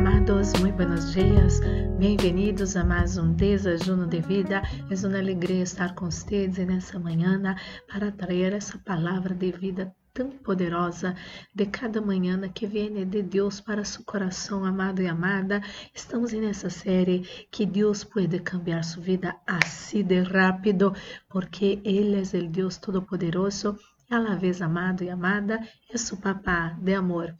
amados, muito buenos dias. Bem-vindos a mais um Desajuno de Vida. É uma alegria estar com vocês nessa manhã para trazer essa palavra de vida tão poderosa de cada manhã que vem de Deus para seu coração amado e amada. Estamos nessa série que Deus pode cambiar sua vida assim de rápido, porque Ele é o Deus Todo-Poderoso, a la vez amado e amada, é seu papá de amor.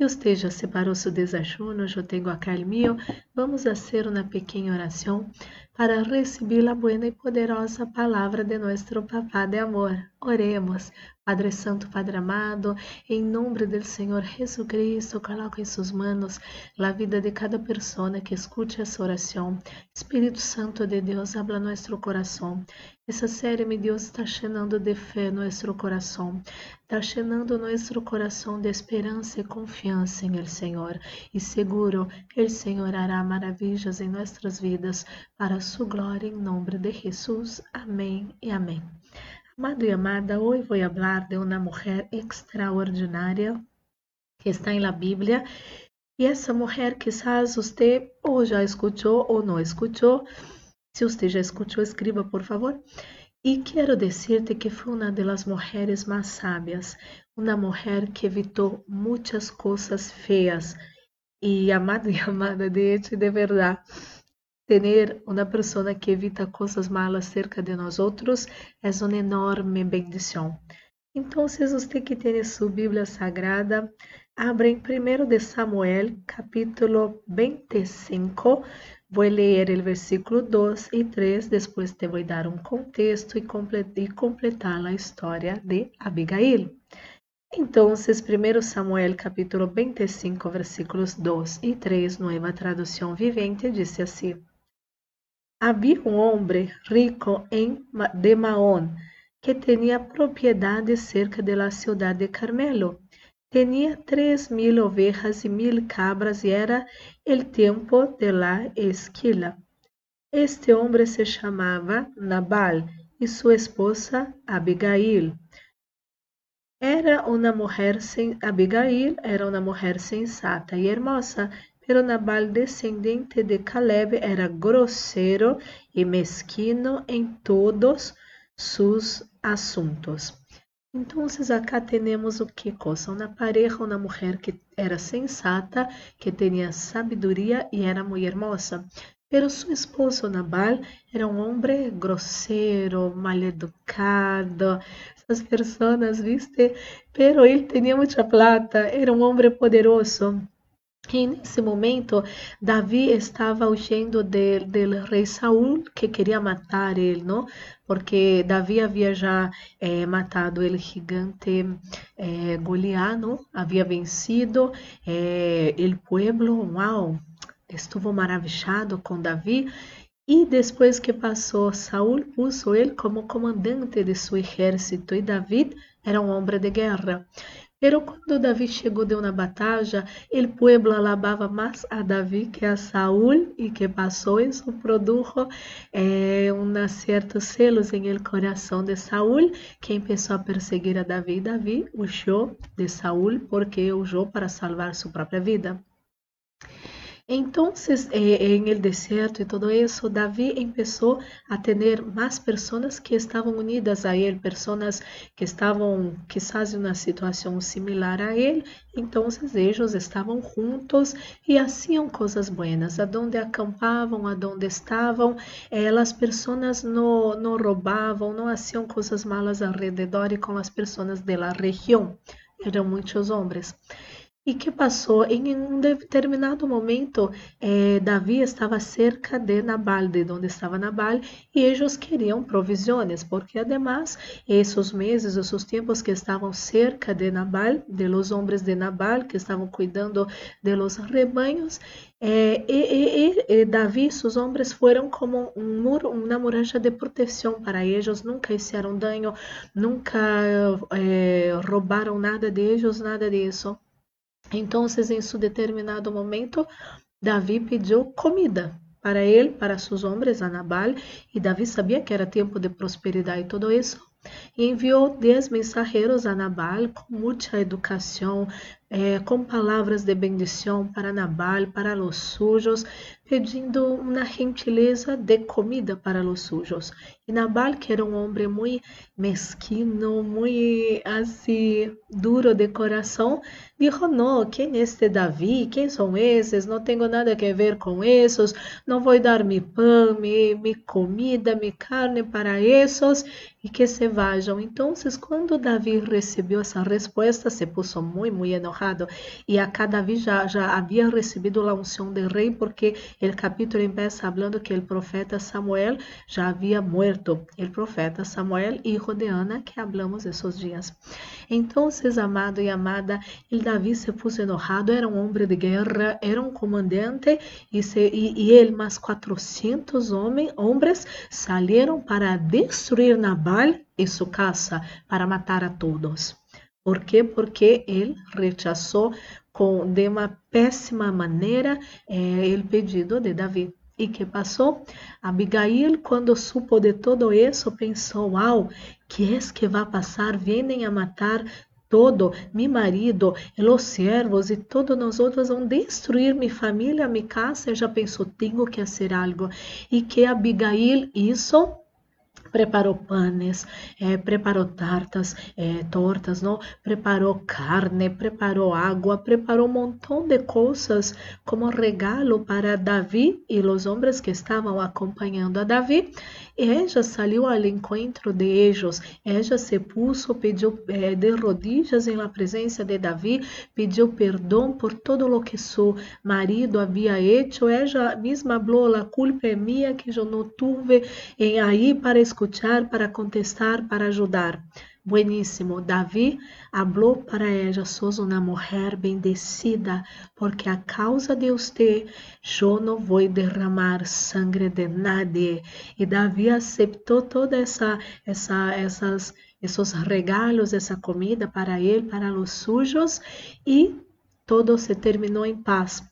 Você já separou seu desajuno, eu tenho acá o meu. Vamos fazer uma pequena oração para receber a boa e poderosa palavra de nosso Papá de amor. Oremos. Padre Santo, Padre amado, em nome do Senhor Jesus Cristo, coloco em suas mãos a vida de cada pessoa que escute essa oração. Espírito Santo de Deus, habla nosso coração. Essa série, meu Deus, está llenando de fé nosso coração. Está llenando nosso coração de esperança e confiança em El Senhor. E seguro o Senhor hará maravilhas em nossas vidas para sua glória, em nome de Jesus. Amém e amém. Amado y amada, hoy voy a hablar de una mujer extraordinaria que está en la Biblia. Y esa mujer quizás usted o ya escuchó o no escuchó. Si usted ya escuchó, escriba por favor. Y quiero decirte que fue una de las mujeres más sabias, mujer que evitó muchas cosas feas. Y amado y amada, de hecho, de verdad, Ter uma pessoa que evita coisas malas cerca de nós outros é uma enorme bendição. Então, se você que tem sua Bíblia Sagrada, abra em 1 de Samuel, capítulo 25. Vou ler o versículo 2 e 3, depois te vou dar um contexto e completar a história de Abigail. Então, 1 Samuel capítulo 25, versículos 2 e 3, nova tradução vivente, disse assim: Havia um homem rico em de Maón que tinha propriedade cerca de la ciudad de Carmelo. Tinha três mil ovejas e mil cabras e era el tempo de la esquila. Este homem se chamava Nabal e sua esposa Abigail. Era uma mulher sem Abigail era uma mulher sensata e hermosa, pero Nabal, descendente de Caleb, era grosseiro e mesquino em todos seus assuntos. Então, acá temos o que coisa? Uma pareja, uma mulher que era sensata, que tinha sabedoria e era muito hermosa. Pero seu esposo Nabal era um homem grosseiro, mal educado, essas pessoas, viste? Pero ele tinha muita plata, era um homem poderoso. E nesse momento, Davi estava huyendo do rei Saul, que queria matar ele, não? Porque Davi havia já eh, matado o gigante eh, Goliano, havia vencido eh, o pueblo. Uau! Estuvo maravilhado com Davi. E depois que passou, Saul puso ele como comandante de seu exército e Davi era um homem de guerra. Pero quando Davi chegou de uma batalha, o pueblo alabava mais a Davi que a Saúl e que passou isso produjo eh, uma certos celos em el coração de Saúl, que começou a perseguir a Davi. Davi huyó de Saúl porque huyó para salvar sua própria vida. Entonces, eh, en el desierto y todo eso, David empezó a tener más personas que estaban unidas a él, personas que estaban quizás en una situación similar a él. Entonces, ellos estaban juntos y hacían cosas buenas. A donde acampavam, a donde estavam, eh, as pessoas não, não roubavam, não hacían coisas malas alrededor e com as pessoas da região. Eram muitos homens. E que passou em um determinado momento, eh, Davi estava cerca de Nabal, de onde estava Nabal, e eles queriam provisões, porque además, esses meses, esses tempos que estavam cerca de Nabal, de los homens de Nabal, que estavam cuidando de los rebanhos, eh, e, e, e, Davi e seus homens foram como um muro, uma muralha de proteção para eles, nunca hicieron dano, nunca eh, roubaram nada de eles, nada disso. Então, em seu determinado momento, Davi pediu comida para ele, para seus homens, a Nabal, e Davi sabia que era tempo de prosperidade e todo isso, E enviou dez mensageiros a Nabal com muita educação, eh, com palavras de bendição para Nabal, para os sujos, pedindo uma gentileza de comida para os sujos. E Nabal, que era um homem muito mesquino, muito assim, duro de coração, Dijo, não, quem é este Davi? Quem são esses? Não tenho nada a ver com esses. Não vou dar mi pão, mi, mi comida, mi carne para esses e que se vajam. Então, quando Davi recebeu essa resposta, se puso muito, muito enojado. E acá Davi já, já havia recebido a unção de rei, porque o capítulo começa falando que o profeta Samuel já havia morto. O profeta Samuel, hijo de Ana, que hablamos esses dias. Então, amado e amada, Davi se puso enojado, era um homem de guerra, era um comandante e, se, e, e ele mais 400 homens, saíram para destruir Nabal e sua casa, para matar a todos. Por quê? Porque ele rechazou com, de uma péssima maneira eh, o pedido de Davi. E que passou? Abigail, quando supo de todo isso, pensou: Uau, que é que vai passar? Vêm a matar todo, mi marido, os servos e todos nós outros vão destruir minha família, minha casa. Já pensou, tenho que fazer algo. E que Abigail isso preparou panes, eh, preparou tartas, eh, tortas, não? preparou carne, preparou água, preparou um montão de coisas como regalo para Davi e os homens que estavam acompanhando a Davi. Ella saiu ao encontro de ellos, ella se puso, pediu eh, de rodillas em la presença de Davi, pediu perdão por todo lo que seu marido havia hecho, ella mesma falou, a culpa é minha que eu não tuve em aí para escutar, para contestar, para ajudar. Bueníssimo. Davi falou para ela: sos uma mulher bendecida, porque a causa de você, eu não vou derramar sangue de nadie. E Davi aceitou toda essa, essa, essas, esses regalos, essa comida para ele, para os sujos, e todo se terminou em paz.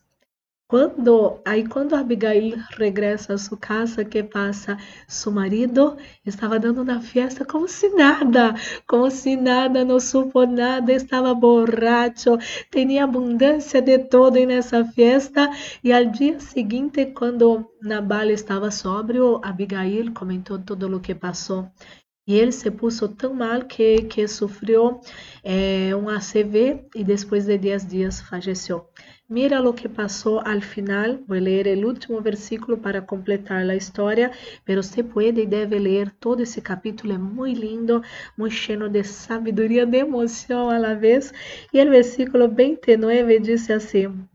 Quando, aí quando Abigail regressa a sua casa, que passa? Seu marido estava dando uma festa como se nada, como se nada, não supo nada, estava borracho, tinha abundância de todo nessa festa. E ao dia seguinte, quando Nabal estava sóbrio, Abigail comentou tudo o que passou. E ele se puso tão mal que, que sofreu é, um ACV e depois de 10 dias faleceu. Mira lo que passou al final. Vou ler o último versículo para completar a história, pero você pode e deve ler todo esse capítulo, é muito lindo, muito cheio de sabedoria, de emoção a la vez. E o versículo 29 diz assim: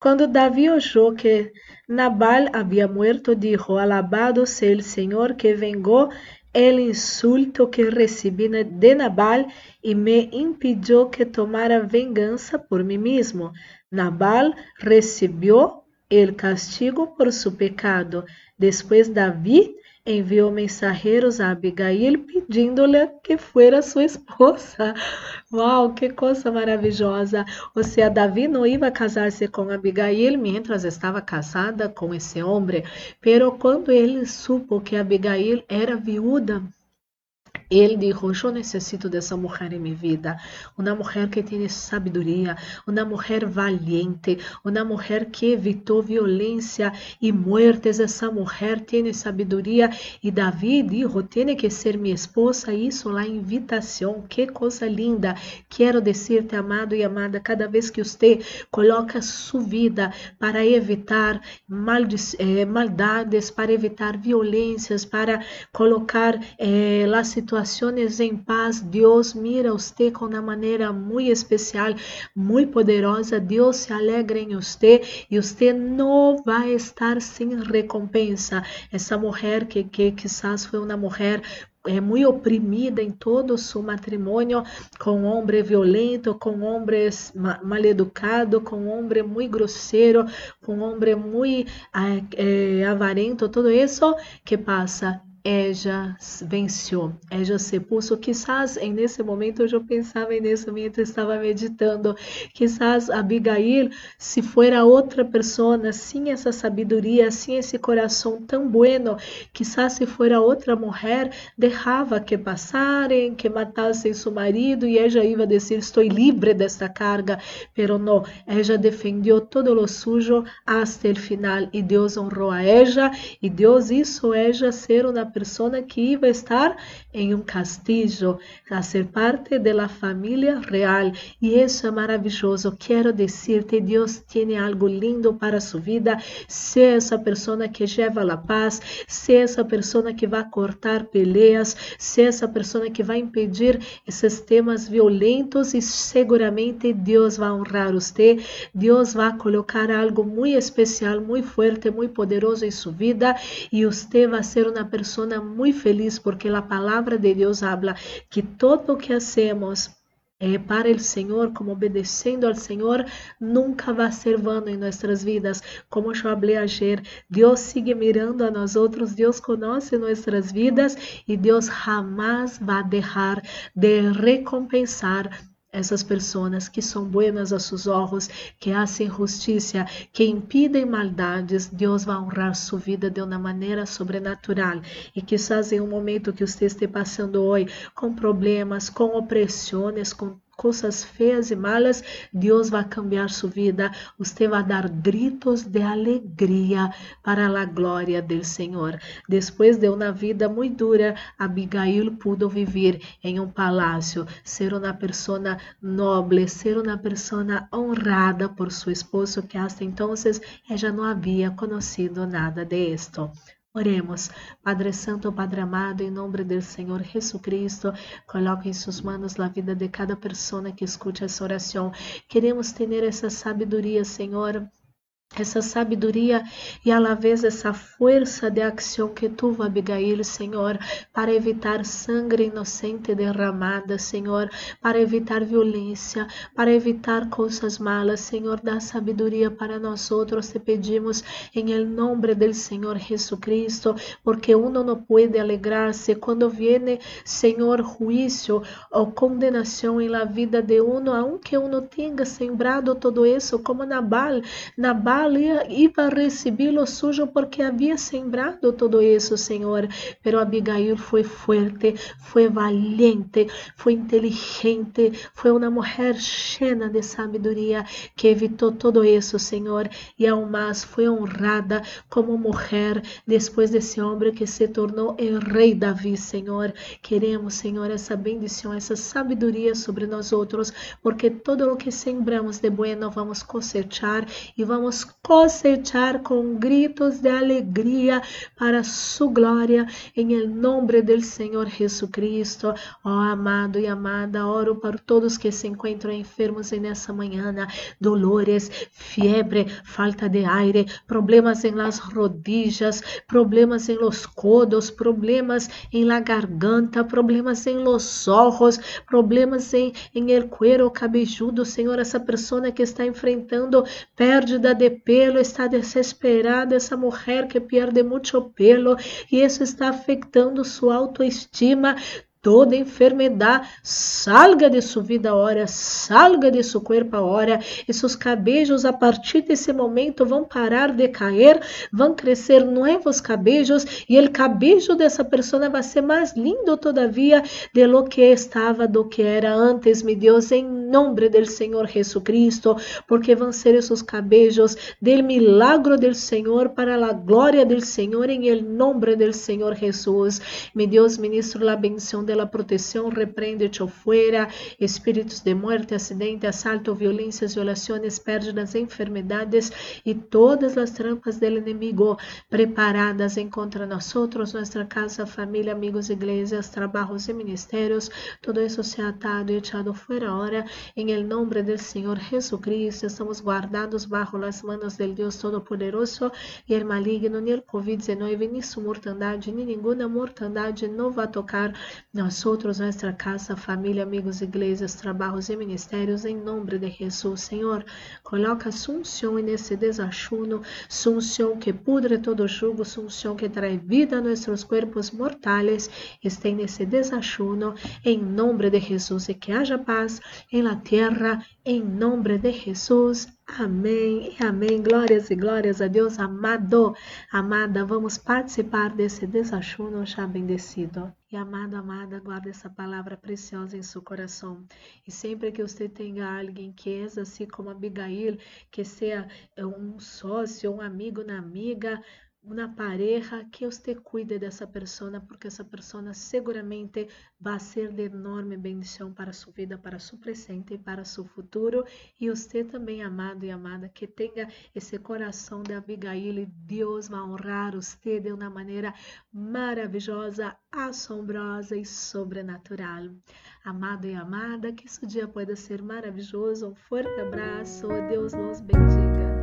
Quando Davi achou que Nabal havia muerto, dijo: Alabado seja o Senhor que vengou el insulto que recebi de Nabal e me impediu que tomara vingança por mim mesmo. Nabal recebeu el castigo por su pecado. Depois Davi enviou mensageiros a Abigail pedindo-lhe que fuera sua esposa. Uau, que coisa maravilhosa! Ou seja, Davi não ia casar-se com Abigail mientras estava casada com esse homem, pero quando ele supo que Abigail era viúva, ele dijo, eu necessito dessa mulher em minha vida, uma mulher que tem sabedoria, uma mulher valiente, uma mulher que evitou violência e muertes. Essa mulher tem sabedoria e Davi dijo, tem que ser minha esposa. Isso lá invitação, que coisa linda. Quero dizer-te, amado e amada, cada vez que você coloca sua vida para evitar eh, maldades, para evitar violências, para colocar eh, a situação situações em paz, Deus mira você com uma maneira muito especial, muito poderosa. Deus se alegra em você e você não vai estar sem recompensa. Essa mulher que, que quizás foi uma mulher é muito oprimida em todo o seu matrimônio, com um homem violento, com homens mal educado, com um homem muito grosseiro, com um homem muito é, avarento, tudo isso que passa ella venceu, ella se puso. Quizás em nesse momento eu pensava nisso enquanto estava meditando. Quizás Abigail, se fuera outra pessoa, sem essa sabedoria, sem esse coração tão bueno, quizás se fuera outra mulher, deixava que passarem, que matassem seu marido e ella ia dizer: Estou livre desta carga. Pero não, ella defendeu todo o sujo até o final e Deus honrou a ella e Deus hizo ella ser uma persona que iba a estar em um castillo, a ser parte de la familia real. E isso é maravilhoso. Quero dizer-te, Deus tem algo lindo para sua vida. Ser essa pessoa que leva a paz, ser essa pessoa que vai cortar peleas, ser essa pessoa que vai impedir esses temas violentos e seguramente Deus vai honrar você. Deus vai colocar algo muito especial, muito forte, muito poderoso em sua vida e você vai ser uma pessoa muito feliz porque a palavra de Deus habla que todo o que hacemos é para o Senhor, como obedecendo ao Senhor, nunca vai ser vano em nossas vidas. Como eu falei ayer, Deus sigue mirando a nós outros, Deus conhece nossas vidas e Deus jamais vai deixar de recompensar essas pessoas que são buenas a seus olhos, que fazem justiça, que impedem maldades, Deus vai honrar sua vida de uma maneira sobrenatural. E quizás em um momento que você esteja passando hoje com problemas, com opressões, com coisas feias e malas, Deus vai cambiar sua vida. Você vai dar gritos de alegria para a glória do Senhor. Depois de uma vida muito dura, Abigail pudo viver em um palácio, ser uma pessoa nobre, ser uma pessoa honrada por seu esposo, que até então ela não havia conhecido nada de esto. Oremos, Padre Santo, Padre amado, em nome do Senhor Jesus Cristo, coloque em suas mãos a vida de cada pessoa que escute essa oração. Queremos ter essa sabedoria, Senhor, essa sabedoria e a la vez essa força de ação que tu, Abigail, Senhor, para evitar sangue inocente derramada, Senhor, para evitar violência, para evitar coisas malas, Senhor, dá sabedoria para nós outros, te pedimos em el nome do Senhor Jesucristo, porque uno não pode alegrar-se quando viene, Senhor, juízo ou condenação em la vida de uno, aunque uno tenha sembrado todo isso, como Nabal, Nabal Nabal iba a receber o sujo porque havia sembrado todo isso, Senhor. Pero Abigail foi forte, foi valiente, foi inteligente, foi uma mulher cheia de sabedoria que evitou todo isso, Senhor. E ao mais foi honrada como mulher depois desse homem que se tornou o rei Davi, Senhor. Queremos, Senhor, essa bendição, essa sabedoria sobre nós outros, porque todo o que sembramos de bueno vamos cosechar e vamos cosechar com gritos de alegria para sua glória, em nome do Senhor Jesucristo. Ó oh, amado e amada, oro para todos que se encontram enfermos nessa manhã, dolores, febre, falta de aire, problemas em las rodillas, problemas em los codos, problemas em la garganta, problemas em los ojos, problemas em, em el cuero cabejudo, Senhor, essa pessoa que está enfrentando pérdida de pelo, está desesperada, essa mulher que perde muito pelo e isso está afetando sua autoestima toda enfermidade salga de sua vida agora, salga de seu corpo agora, e seus cabelos a partir desse momento vão parar de cair, vão crescer novos cabelos e o cabelo dessa pessoa vai ser mais lindo todavia de lo que estava, do que era antes, meu Deus, em nome do Senhor Jesucristo, porque vão ser esses cabelos del milagro do Senhor para a glória do Senhor em nome do Senhor Jesus. Meu Deus, ministro la bendição de la protección, reprende-te fuera, espíritus de muerte, acidente, asalto, violências, violações, pérdidas, enfermedades e todas as trampas del inimigo preparadas contra nosotros, nossa casa, família, amigos, igrejas, trabalhos e ministérios, todo isso se atado e echado fuera ahora, em el nombre del Senhor Jesucristo, estamos guardados bajo las manos del Deus Todo-Poderoso e el maligno, ni el COVID-19, ni su mortandade, ni ninguna mortandade não vai tocar nós outros, nossa casa, família, amigos, igrejas, trabalhos e ministérios, em nome de Jesus, Senhor. Coloca sunção nesse desachuno, sunção que pudre todo jugo, sunção que traz vida a nossos corpos mortais, esteja nesse desachuno, em nome de Jesus, e que haja paz em la terra, em nome de Jesus. Amém e amém. Glórias e glórias a Deus amado. Amada, vamos participar desse desachuno já bendecido. E amado, amada, guarde essa palavra preciosa em seu coração. E sempre que você tenha alguém que é assim como Abigail, que seja um sócio, um amigo, uma amiga, una pareja que usted cuide dessa pessoa, porque essa pessoa seguramente vai ser de enorme bendição para sua vida, para seu presente e para seu futuro. E você também, amado e amada, que tenha esse coração de Abigail Deus vai honrar você de uma maneira maravilhosa, assombrosa e sobrenatural. Amado e amada, que esse dia pode ser maravilhoso. Um forte abraço. Deus nos bendiga.